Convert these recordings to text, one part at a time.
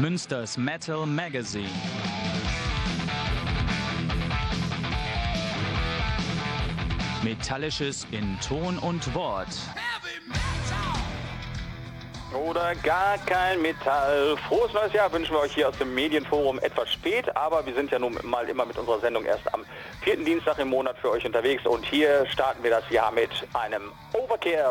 Münsters Metal Magazine. Metallisches in Ton und Wort. Oder gar kein Metall. Frohes neues Jahr wünschen wir euch hier aus dem Medienforum etwas spät, aber wir sind ja nun mal immer mit unserer Sendung erst am vierten Dienstag im Monat für euch unterwegs und hier starten wir das Jahr mit einem Overkill.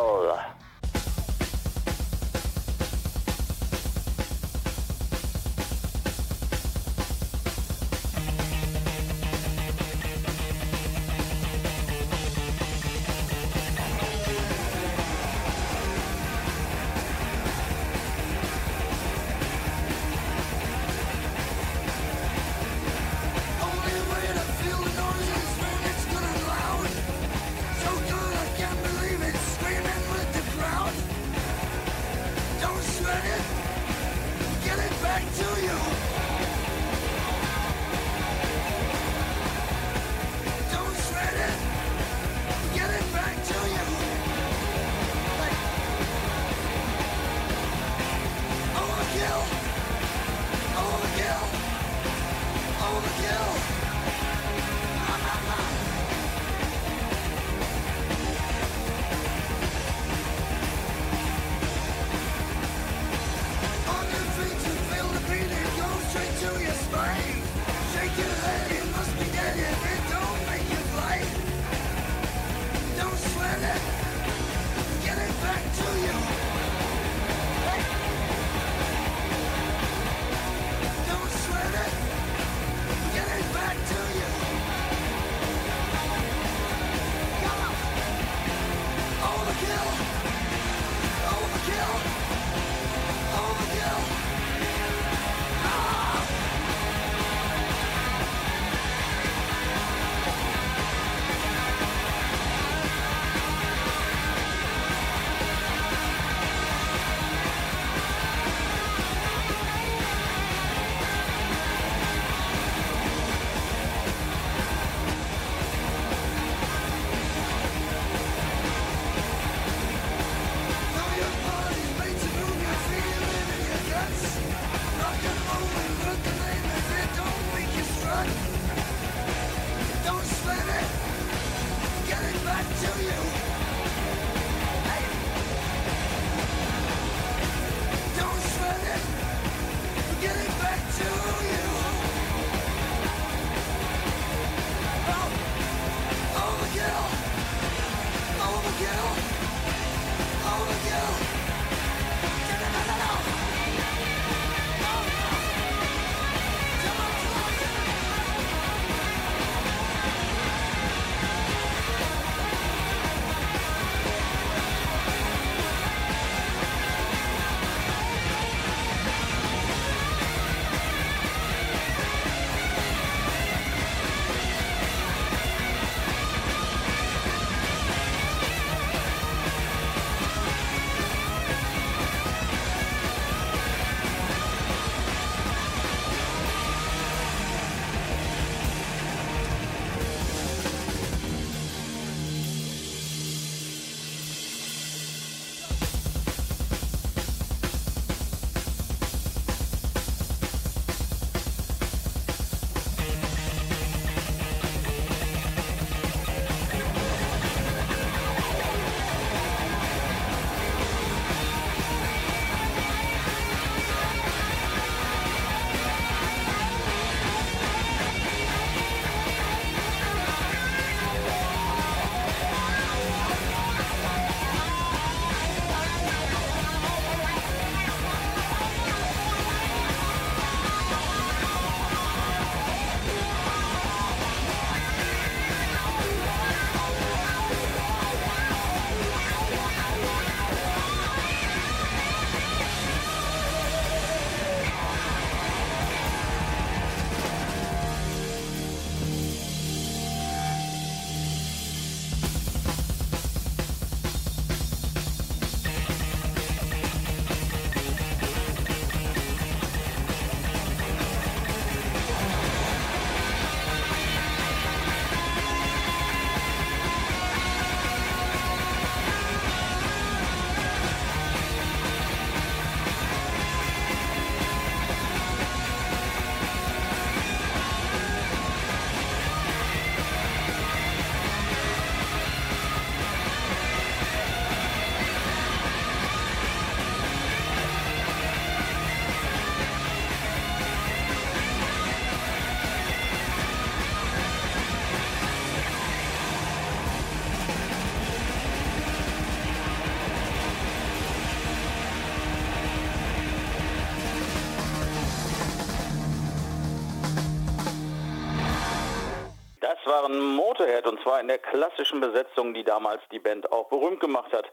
Motorhead und zwar in der klassischen Besetzung, die damals die Band auch berühmt gemacht hat.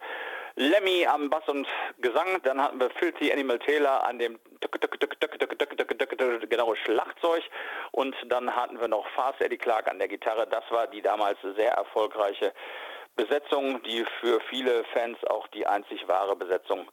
Lemmy am Bass und Gesang, dann hatten wir Filthy Animal Taylor an dem genau Schlagzeug und dann hatten wir noch Fast Eddie Clark an der Gitarre. Das war die damals sehr erfolgreiche Besetzung, die für viele Fans auch die einzig wahre Besetzung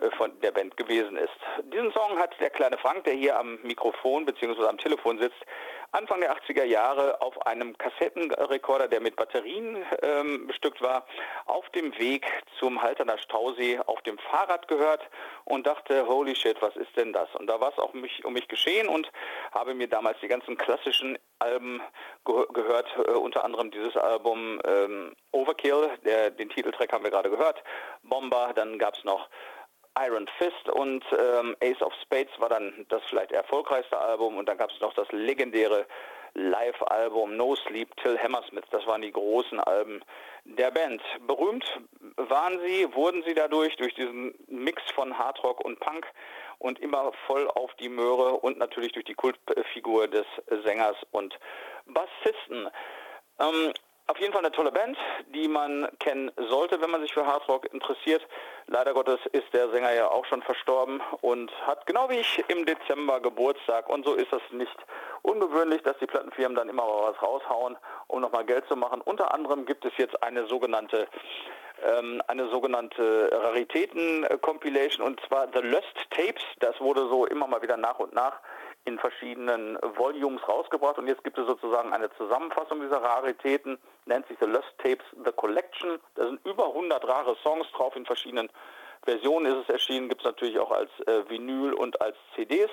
äh, von der Band gewesen ist. Diesen Song hat der kleine Frank, der hier am Mikrofon bzw. am Telefon sitzt, Anfang der 80er Jahre auf einem Kassettenrekorder, der mit Batterien ähm, bestückt war, auf dem Weg zum Halterner Stausee auf dem Fahrrad gehört und dachte, holy shit, was ist denn das? Und da war es auch mich, um mich geschehen und habe mir damals die ganzen klassischen Alben ge gehört, äh, unter anderem dieses Album ähm, Overkill, der, den Titeltrack haben wir gerade gehört, Bomber, dann gab es noch Iron Fist und ähm, Ace of Spades war dann das vielleicht erfolgreichste Album und dann gab es noch das legendäre Live-Album No Sleep Till Hammersmith. Das waren die großen Alben der Band. Berühmt waren sie, wurden sie dadurch, durch diesen Mix von Hardrock und Punk und immer voll auf die Möhre und natürlich durch die Kultfigur des Sängers und Bassisten. Ähm, auf jeden Fall eine tolle Band, die man kennen sollte, wenn man sich für Hardrock interessiert. Leider Gottes ist der Sänger ja auch schon verstorben und hat genau wie ich im Dezember Geburtstag. Und so ist es nicht ungewöhnlich, dass die Plattenfirmen dann immer was raushauen, um nochmal Geld zu machen. Unter anderem gibt es jetzt eine sogenannte ähm, eine sogenannte Raritäten-Compilation und zwar The Lost Tapes. Das wurde so immer mal wieder nach und nach in verschiedenen Volumes rausgebracht und jetzt gibt es sozusagen eine Zusammenfassung dieser Raritäten, nennt sich The Lost Tapes The Collection. Da sind über 100 rare Songs drauf, in verschiedenen Versionen ist es erschienen, gibt es natürlich auch als äh, Vinyl und als CDs.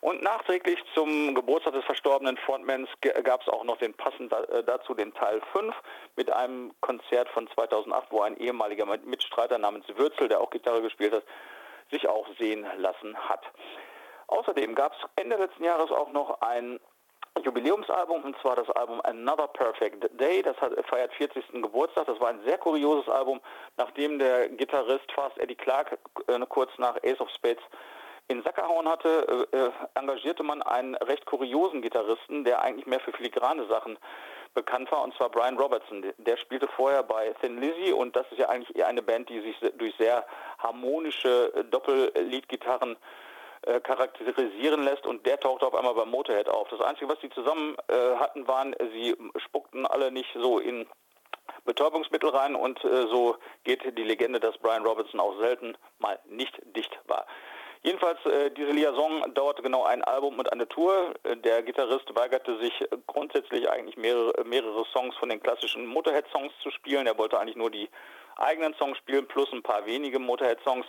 Und nachträglich zum Geburtstag des verstorbenen Frontmans gab es auch noch den passend äh, dazu den Teil 5 mit einem Konzert von 2008, wo ein ehemaliger Mitstreiter namens Würzel, der auch Gitarre gespielt hat, sich auch sehen lassen hat. Außerdem gab es Ende letzten Jahres auch noch ein Jubiläumsalbum, und zwar das Album Another Perfect Day. Das hat, feiert 40. Geburtstag. Das war ein sehr kurioses Album, nachdem der Gitarrist Fast Eddie Clark äh, kurz nach Ace of Spades in Sack gehauen hatte, äh, äh, engagierte man einen recht kuriosen Gitarristen, der eigentlich mehr für filigrane Sachen bekannt war, und zwar Brian Robertson. Der spielte vorher bei Thin Lizzy und das ist ja eigentlich eine Band, die sich durch sehr harmonische äh, Doppelleadgitarren äh, charakterisieren lässt und der tauchte auf einmal beim Motorhead auf. Das Einzige, was sie zusammen äh, hatten, waren, sie spuckten alle nicht so in Betäubungsmittel rein und äh, so geht die Legende, dass Brian Robertson auch selten mal nicht dicht war. Jedenfalls, äh, diese Liaison dauerte genau ein Album und eine Tour. Der Gitarrist weigerte sich grundsätzlich eigentlich mehrere, mehrere Songs von den klassischen Motorhead-Songs zu spielen. Er wollte eigentlich nur die eigenen Songs spielen, plus ein paar wenige Motorhead-Songs.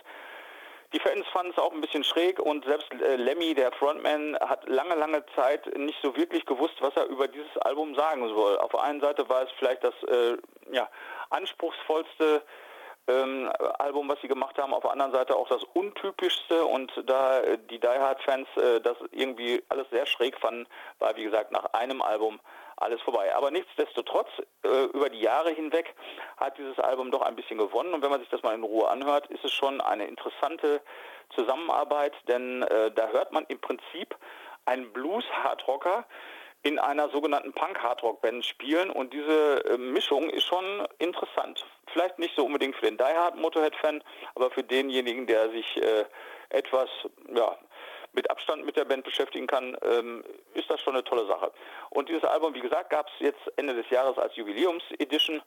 Die Fans fanden es auch ein bisschen schräg und selbst äh, Lemmy, der Frontman, hat lange, lange Zeit nicht so wirklich gewusst, was er über dieses Album sagen soll. Auf der einen Seite war es vielleicht das äh, ja, anspruchsvollste ähm, Album, was sie gemacht haben, auf der anderen Seite auch das untypischste und da die Die Hard Fans äh, das irgendwie alles sehr schräg fanden, war wie gesagt nach einem Album alles vorbei. Aber nichtsdestotrotz, äh, über die Jahre hinweg hat dieses Album doch ein bisschen gewonnen. Und wenn man sich das mal in Ruhe anhört, ist es schon eine interessante Zusammenarbeit, denn äh, da hört man im Prinzip einen Blues-Hardrocker in einer sogenannten Punk-Hardrock-Band spielen und diese äh, Mischung ist schon interessant. Vielleicht nicht so unbedingt für den Die Hard Motorhead-Fan, aber für denjenigen, der sich äh, etwas ja, mit Abstand mit der Band beschäftigen kann, ähm, ist das schon eine tolle Sache. Und dieses Album, wie gesagt, gab es jetzt Ende des Jahres als Jubiläums-Edition.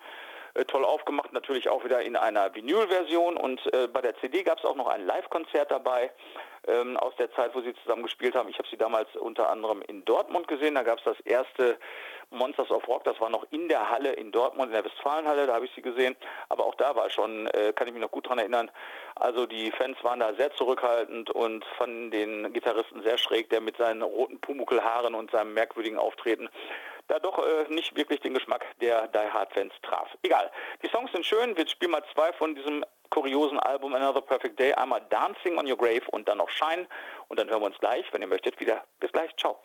Äh, toll aufgemacht, natürlich auch wieder in einer Vinyl-Version und äh, bei der CD gab es auch noch ein Live-Konzert dabei ähm, aus der Zeit, wo sie zusammen gespielt haben. Ich habe sie damals unter anderem in Dortmund gesehen, da gab es das erste Monsters of Rock, das war noch in der Halle in Dortmund, in der Westfalenhalle, da habe ich sie gesehen. Aber auch da war schon, äh, kann ich mich noch gut dran erinnern, also die Fans waren da sehr zurückhaltend und fanden den Gitarristen sehr schräg, der mit seinen roten Pumukelhaaren und seinem merkwürdigen Auftreten da doch äh, nicht wirklich den Geschmack der Die Hard Fans traf. Egal. Die Songs sind schön. Wir spielen mal zwei von diesem kuriosen Album Another Perfect Day. Einmal Dancing on Your Grave und dann noch Shine. Und dann hören wir uns gleich, wenn ihr möchtet, wieder. Bis gleich. Ciao.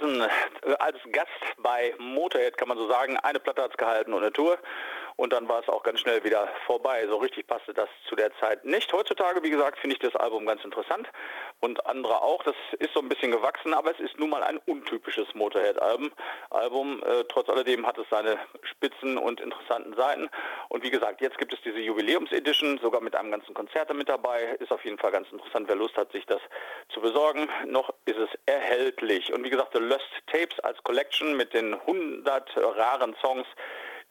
Robertson äh, als Gast bei Motorhead, kann man so sagen. Eine Platte hat es gehalten und eine Tour und dann war es auch ganz schnell wieder vorbei. So richtig passte das zu der Zeit nicht. Heutzutage, wie gesagt, finde ich das Album ganz interessant und andere auch. Das ist so ein bisschen gewachsen, aber es ist nun mal ein untypisches Motorhead-Album. Album, äh, trotz alledem hat es seine spitzen und interessanten Seiten. Und wie gesagt, jetzt gibt es diese Jubiläums-Edition, sogar mit einem ganzen Konzert mit dabei. Ist auf jeden Fall ganz interessant, wer Lust hat, sich das zu besorgen. Noch ist es erhältlich. Und wie gesagt, The Lost Tapes als Collection mit den 100 raren Songs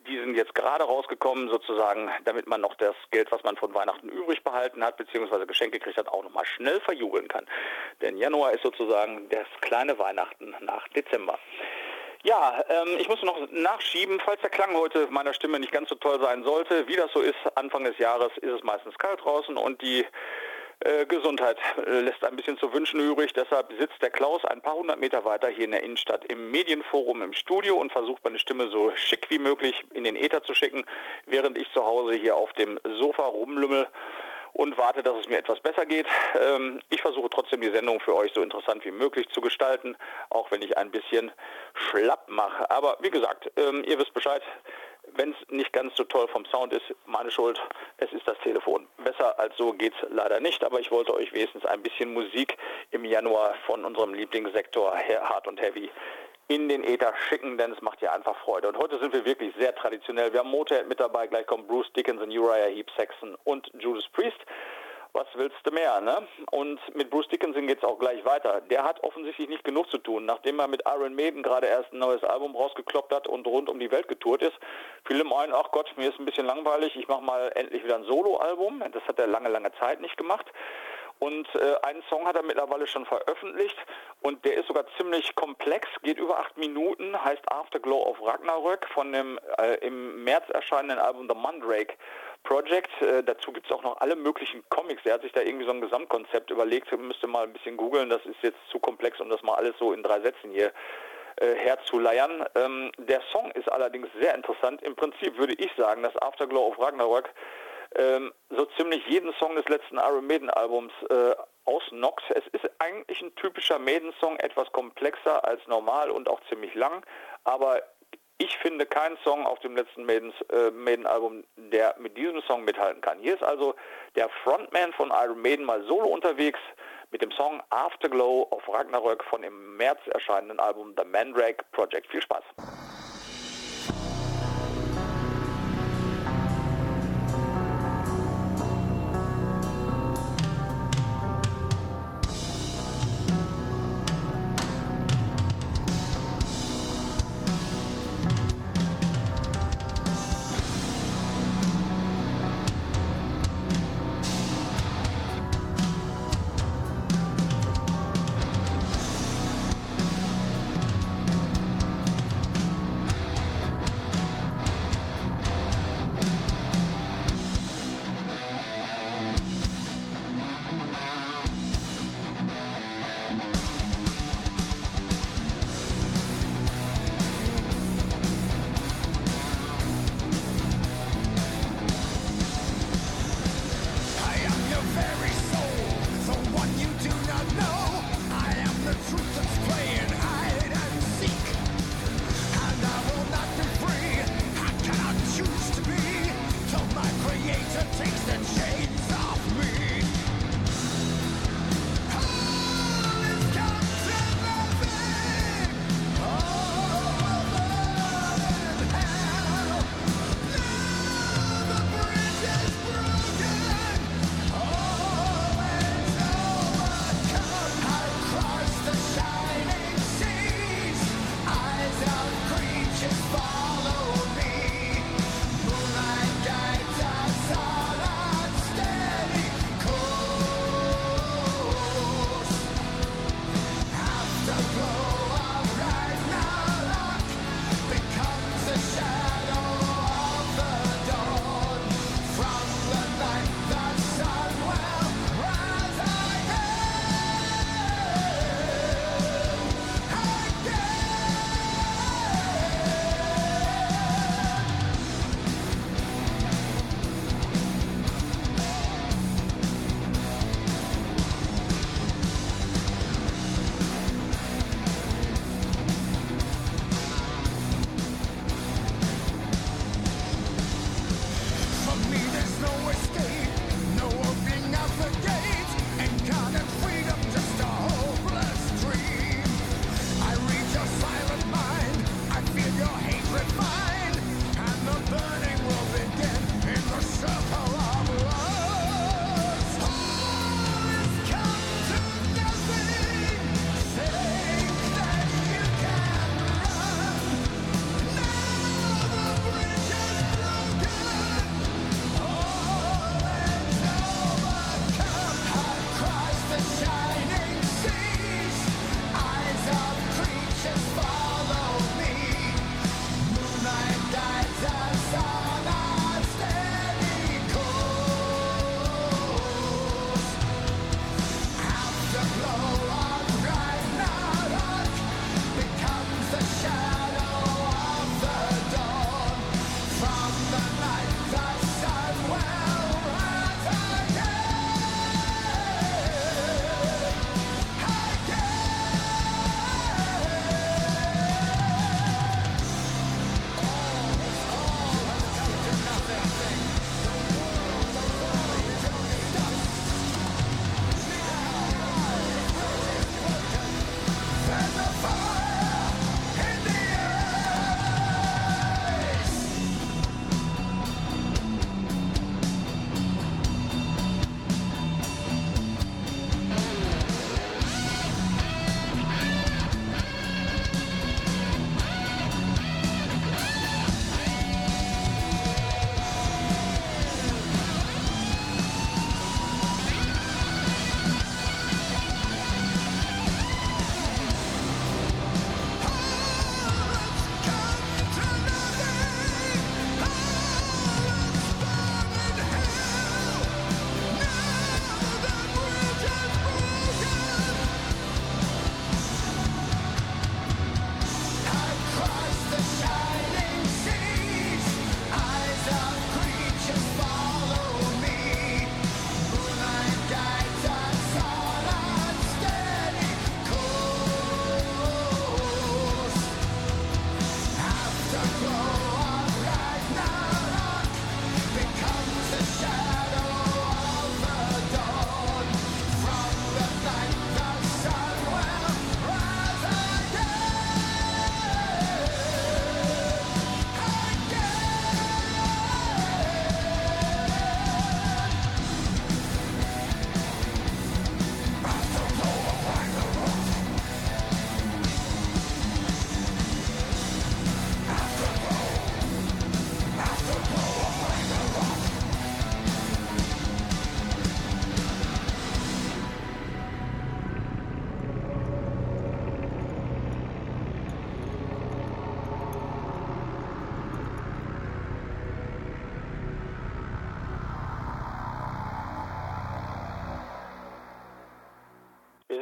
die sind jetzt gerade rausgekommen, sozusagen, damit man noch das Geld, was man von Weihnachten übrig behalten hat, beziehungsweise Geschenke gekriegt hat, auch nochmal schnell verjubeln kann. Denn Januar ist sozusagen das kleine Weihnachten nach Dezember. Ja, ähm, ich muss noch nachschieben, falls der Klang heute meiner Stimme nicht ganz so toll sein sollte. Wie das so ist, Anfang des Jahres ist es meistens kalt draußen und die äh, Gesundheit äh, lässt ein bisschen zu wünschen übrig. Deshalb sitzt der Klaus ein paar hundert Meter weiter hier in der Innenstadt im Medienforum im Studio und versucht meine Stimme so schick wie möglich in den Äther zu schicken, während ich zu Hause hier auf dem Sofa rumlümmel und warte, dass es mir etwas besser geht. Ähm, ich versuche trotzdem die Sendung für euch so interessant wie möglich zu gestalten, auch wenn ich ein bisschen schlapp mache. Aber wie gesagt, ähm, ihr wisst Bescheid, wenn es nicht ganz so toll vom Sound ist, meine Schuld, es ist das Telefon. Besser als so geht es leider nicht, aber ich wollte euch wenigstens ein bisschen Musik im Januar von unserem Lieblingssektor Hard und Heavy in den Äther schicken, denn es macht ja einfach Freude. Und heute sind wir wirklich sehr traditionell. Wir haben Motorhead mit dabei, gleich kommen Bruce Dickinson, Uriah Heep, Saxon und Judas Priest was willst du mehr, ne? Und mit Bruce Dickinson geht es auch gleich weiter. Der hat offensichtlich nicht genug zu tun. Nachdem er mit Iron Maiden gerade erst ein neues Album rausgekloppt hat und rund um die Welt getourt ist, fiel ihm ein, ach Gott, mir ist ein bisschen langweilig, ich mache mal endlich wieder ein Soloalbum. Das hat er lange, lange Zeit nicht gemacht. Und äh, einen Song hat er mittlerweile schon veröffentlicht und der ist sogar ziemlich komplex, geht über acht Minuten, heißt Afterglow of Ragnarök von dem äh, im März erscheinenden Album The Mandrake Project. Äh, dazu gibt es auch noch alle möglichen Comics. Er hat sich da irgendwie so ein Gesamtkonzept überlegt, müsste mal ein bisschen googeln, das ist jetzt zu komplex, um das mal alles so in drei Sätzen hier äh, herzuleiern. Ähm, der Song ist allerdings sehr interessant. Im Prinzip würde ich sagen, dass Afterglow of Ragnarök ähm, so ziemlich jeden Song des letzten Iron Maiden Albums äh, ausnockt. Es ist eigentlich ein typischer Maiden-Song, etwas komplexer als normal und auch ziemlich lang, aber ich finde keinen Song auf dem letzten äh, Maiden-Album, der mit diesem Song mithalten kann. Hier ist also der Frontman von Iron Maiden mal solo unterwegs mit dem Song Afterglow of Ragnarök von im März erscheinenden Album The Mandrake Project. Viel Spaß!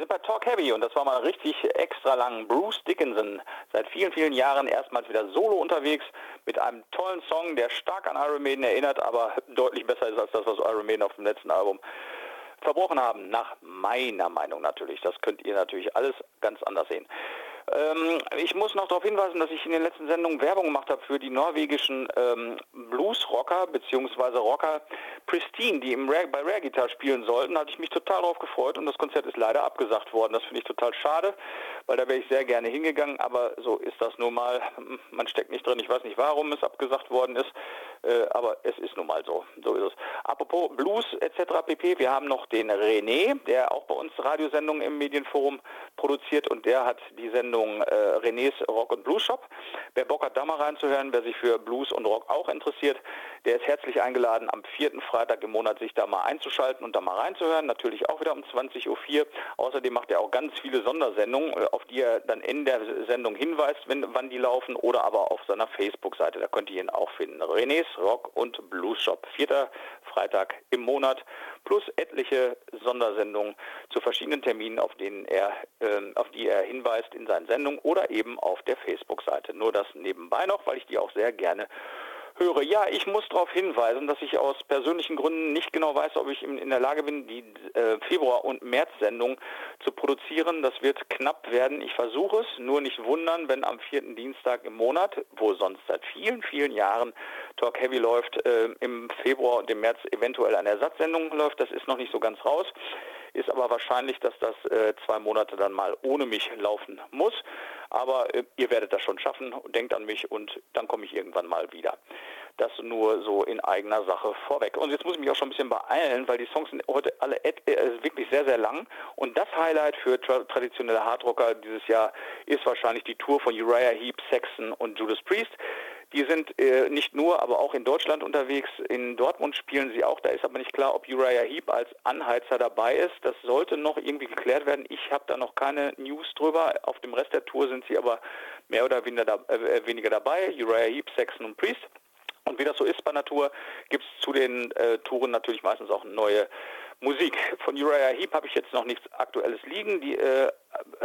Bei Talk Heavy und das war mal richtig extra lang. Bruce Dickinson, seit vielen, vielen Jahren erstmals wieder solo unterwegs mit einem tollen Song, der stark an Iron Maiden erinnert, aber deutlich besser ist als das, was Iron Maiden auf dem letzten Album verbrochen haben. Nach meiner Meinung natürlich. Das könnt ihr natürlich alles ganz anders sehen. Ähm, ich muss noch darauf hinweisen, dass ich in den letzten Sendungen Werbung gemacht habe für die norwegischen ähm, Blues-Rocker bzw. Rocker Pristine, die im Rare, bei Rare Guitar spielen sollten. Da hatte ich mich total darauf gefreut und das Konzert ist leider abgesagt worden. Das finde ich total schade, weil da wäre ich sehr gerne hingegangen, aber so ist das nun mal. Man steckt nicht drin. Ich weiß nicht, warum es abgesagt worden ist, äh, aber es ist nun mal so. So ist es. Apropos Blues etc. pp. Wir haben noch den René, der auch bei uns Radiosendungen im Medienforum produziert und der hat die Sendung äh, Renés Rock und Blues Shop. Wer Bock hat, da mal reinzuhören, wer sich für Blues und Rock auch interessiert, der ist herzlich eingeladen, am vierten Freitag im Monat sich da mal einzuschalten und da mal reinzuhören. Natürlich auch wieder um 20.04 Uhr. Außerdem macht er auch ganz viele Sondersendungen, äh, auf die er dann in der Sendung hinweist, wenn, wann die laufen oder aber auf seiner Facebook-Seite. Da könnt ihr ihn auch finden. Renés Rock und Blues Shop. Vierter Freitag im Monat plus etliche Sondersendungen zu verschiedenen Terminen, auf denen er, äh, auf die er hinweist in seinen Sendungen oder eben auf der Facebook-Seite. Nur das nebenbei noch, weil ich die auch sehr gerne höre. Ja, ich muss darauf hinweisen, dass ich aus persönlichen Gründen nicht genau weiß, ob ich in der Lage bin, die äh, Februar- und März-Sendung zu produzieren. Das wird knapp werden. Ich versuche es, nur nicht wundern, wenn am vierten Dienstag im Monat, wo sonst seit vielen, vielen Jahren Talk Heavy läuft, äh, im Februar und im März eventuell eine Ersatzsendung läuft. Das ist noch nicht so ganz raus ist aber wahrscheinlich, dass das äh, zwei Monate dann mal ohne mich laufen muss. Aber äh, ihr werdet das schon schaffen, denkt an mich und dann komme ich irgendwann mal wieder. Das nur so in eigener Sache vorweg. Und jetzt muss ich mich auch schon ein bisschen beeilen, weil die Songs sind heute alle äh, wirklich sehr, sehr lang. Und das Highlight für tra traditionelle Hardrocker dieses Jahr ist wahrscheinlich die Tour von Uriah Heep, Saxon und Judas Priest. Die sind äh, nicht nur, aber auch in Deutschland unterwegs. In Dortmund spielen sie auch. Da ist aber nicht klar, ob Uriah Heep als Anheizer dabei ist. Das sollte noch irgendwie geklärt werden. Ich habe da noch keine News drüber. Auf dem Rest der Tour sind sie aber mehr oder weniger, da, äh, weniger dabei. Uriah Heep, Saxon und Priest. Und wie das so ist bei Natur, gibt es zu den äh, Touren natürlich meistens auch neue Musik. Von Uriah Heep habe ich jetzt noch nichts Aktuelles liegen. Die äh,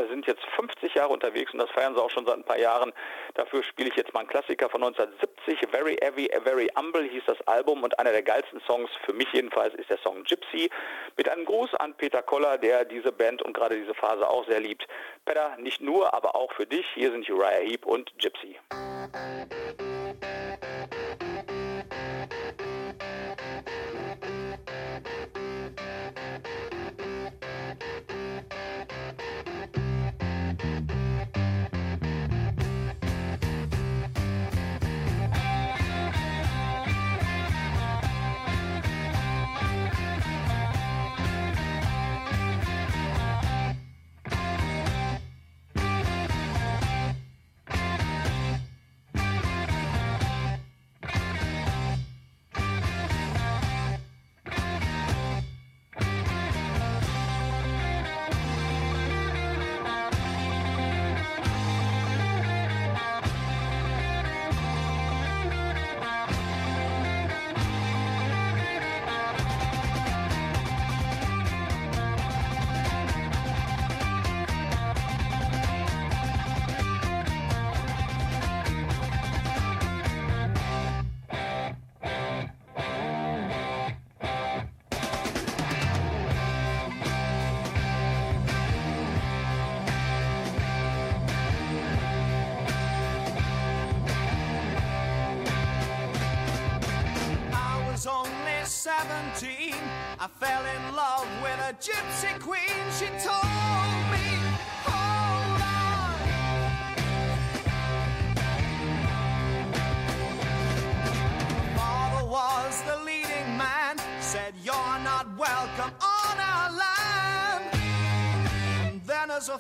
sind jetzt 50 Jahre unterwegs und das feiern sie auch schon seit ein paar Jahren. Dafür spiele ich jetzt mal einen Klassiker von 1970. Very Heavy, Very Humble hieß das Album und einer der geilsten Songs, für mich jedenfalls, ist der Song Gypsy. Mit einem Gruß an Peter Koller, der diese Band und gerade diese Phase auch sehr liebt. Peter, nicht nur, aber auch für dich. Hier sind Uriah Heep und Gypsy. I fell in love with a gypsy queen. She told me, hold on. Father was the leading man, said, You're not welcome on our land. And then, as a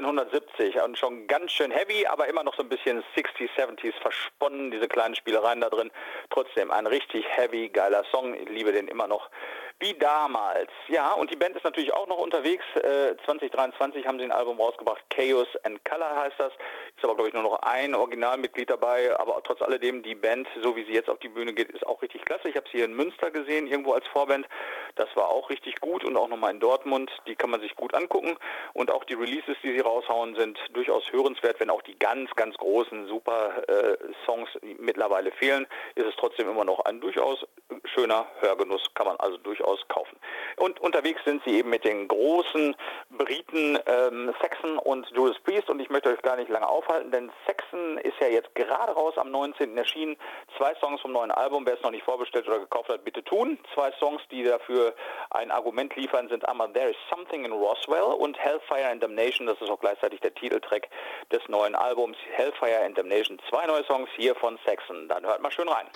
1970 und schon ganz schön heavy, aber immer noch so ein bisschen 60s, 70s versponnen, diese kleinen Spielereien da drin. Trotzdem ein richtig heavy, geiler Song. Ich liebe den immer noch wie damals. Ja, und die Band ist natürlich auch noch unterwegs. Äh, 2023 haben sie ein Album rausgebracht, Chaos and Color heißt das. Ist aber, glaube ich, nur noch ein Originalmitglied dabei, aber trotz alledem, die Band, so wie sie jetzt auf die Bühne geht, ist auch richtig klasse. Ich habe sie hier in Münster gesehen, irgendwo als Vorband. Das war auch richtig gut und auch nochmal in Dortmund. Die kann man sich gut angucken. Und auch die Releases, die sie raushauen, sind durchaus hörenswert, wenn auch die ganz, ganz großen, super äh, Songs mittlerweile fehlen, ist es trotzdem immer noch ein durchaus schöner Hörgenuss, kann man also durchaus kaufen. Und unterwegs sind sie eben mit den großen Briten ähm, Saxon und Judas Priest und ich möchte euch gar nicht lange aufhalten, denn Saxon ist ja jetzt gerade raus am 19. erschienen. Zwei Songs vom neuen Album, wer es noch nicht vorbestellt oder gekauft hat, bitte tun. Zwei Songs, die dafür ein Argument liefern, sind einmal There is Something in Roswell und Hellfire and Damnation, das ist auch gleichzeitig der Titeltrack des neuen Albums Hellfire and Damnation. Zwei neue Songs hier von Saxon. Dann hört mal schön rein.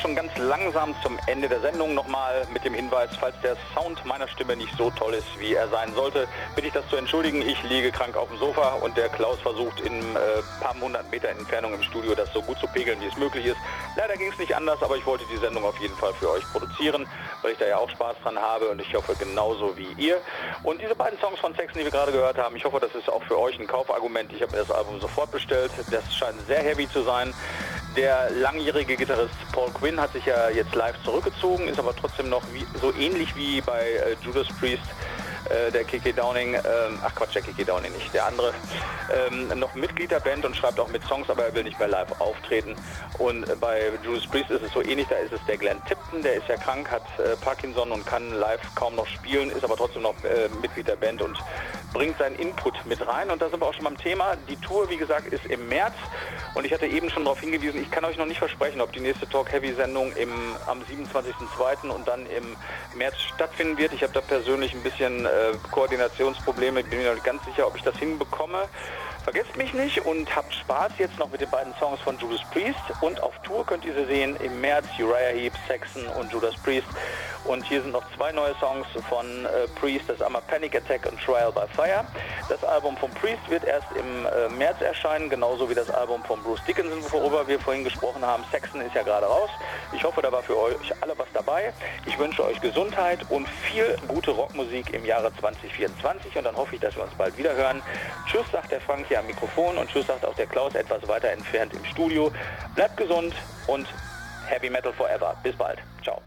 Schon ganz langsam zum Ende der Sendung. Nochmal mit dem Hinweis, falls der Sound meiner Stimme nicht so toll ist, wie er sein sollte, bitte ich das zu entschuldigen. Ich liege krank auf dem Sofa und der Klaus versucht in äh, paar hundert Meter Entfernung im Studio das so gut zu pegeln, wie es möglich ist. Leider ging es nicht anders, aber ich wollte die Sendung auf jeden Fall für euch produzieren, weil ich da ja auch Spaß dran habe und ich hoffe genauso wie ihr. Und diese beiden Songs von Saxon, die wir gerade gehört haben, ich hoffe, das ist auch für euch ein Kaufargument. Ich habe mir das Album sofort bestellt. Das scheint sehr heavy zu sein. Der langjährige Gitarrist Paul Quinn hat sich ja jetzt live zurückgezogen, ist aber trotzdem noch wie, so ähnlich wie bei äh, Judas Priest äh, der Kiki Downing, ähm, ach Quatsch, der Kiki Downing nicht, der andere, ähm, noch Mitglied der Band und schreibt auch mit Songs, aber er will nicht mehr live auftreten. Und äh, bei Judas Priest ist es so ähnlich, da ist es der Glenn Tipton, der ist ja krank, hat äh, Parkinson und kann live kaum noch spielen, ist aber trotzdem noch äh, Mitglied der Band und bringt seinen Input mit rein. Und da sind wir auch schon beim Thema. Die Tour, wie gesagt, ist im März. Und ich hatte eben schon darauf hingewiesen, ich kann euch noch nicht versprechen, ob die nächste Talk Heavy Sendung im, am 27.02. und dann im März stattfinden wird. Ich habe da persönlich ein bisschen äh, Koordinationsprobleme. Bin mir noch nicht ganz sicher, ob ich das hinbekomme. Vergesst mich nicht und habt Spaß jetzt noch mit den beiden Songs von Judas Priest. Und auf Tour könnt ihr sie sehen im März, Uriah Heep, Saxon und Judas Priest. Und hier sind noch zwei neue Songs von äh, Priest, das einmal Panic Attack und Trial by Fire. Das Album von Priest wird erst im äh, März erscheinen, genauso wie das Album von Bruce Dickinson, worüber wir vorhin gesprochen haben. Saxon ist ja gerade raus. Ich hoffe, da war für euch alle was dabei. Ich wünsche euch Gesundheit und viel gute Rockmusik im Jahre 2024 und dann hoffe ich, dass wir uns bald wieder hören. Tschüss, sagt der Frank hier am Mikrofon und tschüss, sagt auch der Klaus etwas weiter entfernt im Studio. Bleibt gesund und Heavy Metal Forever. Bis bald. Ciao.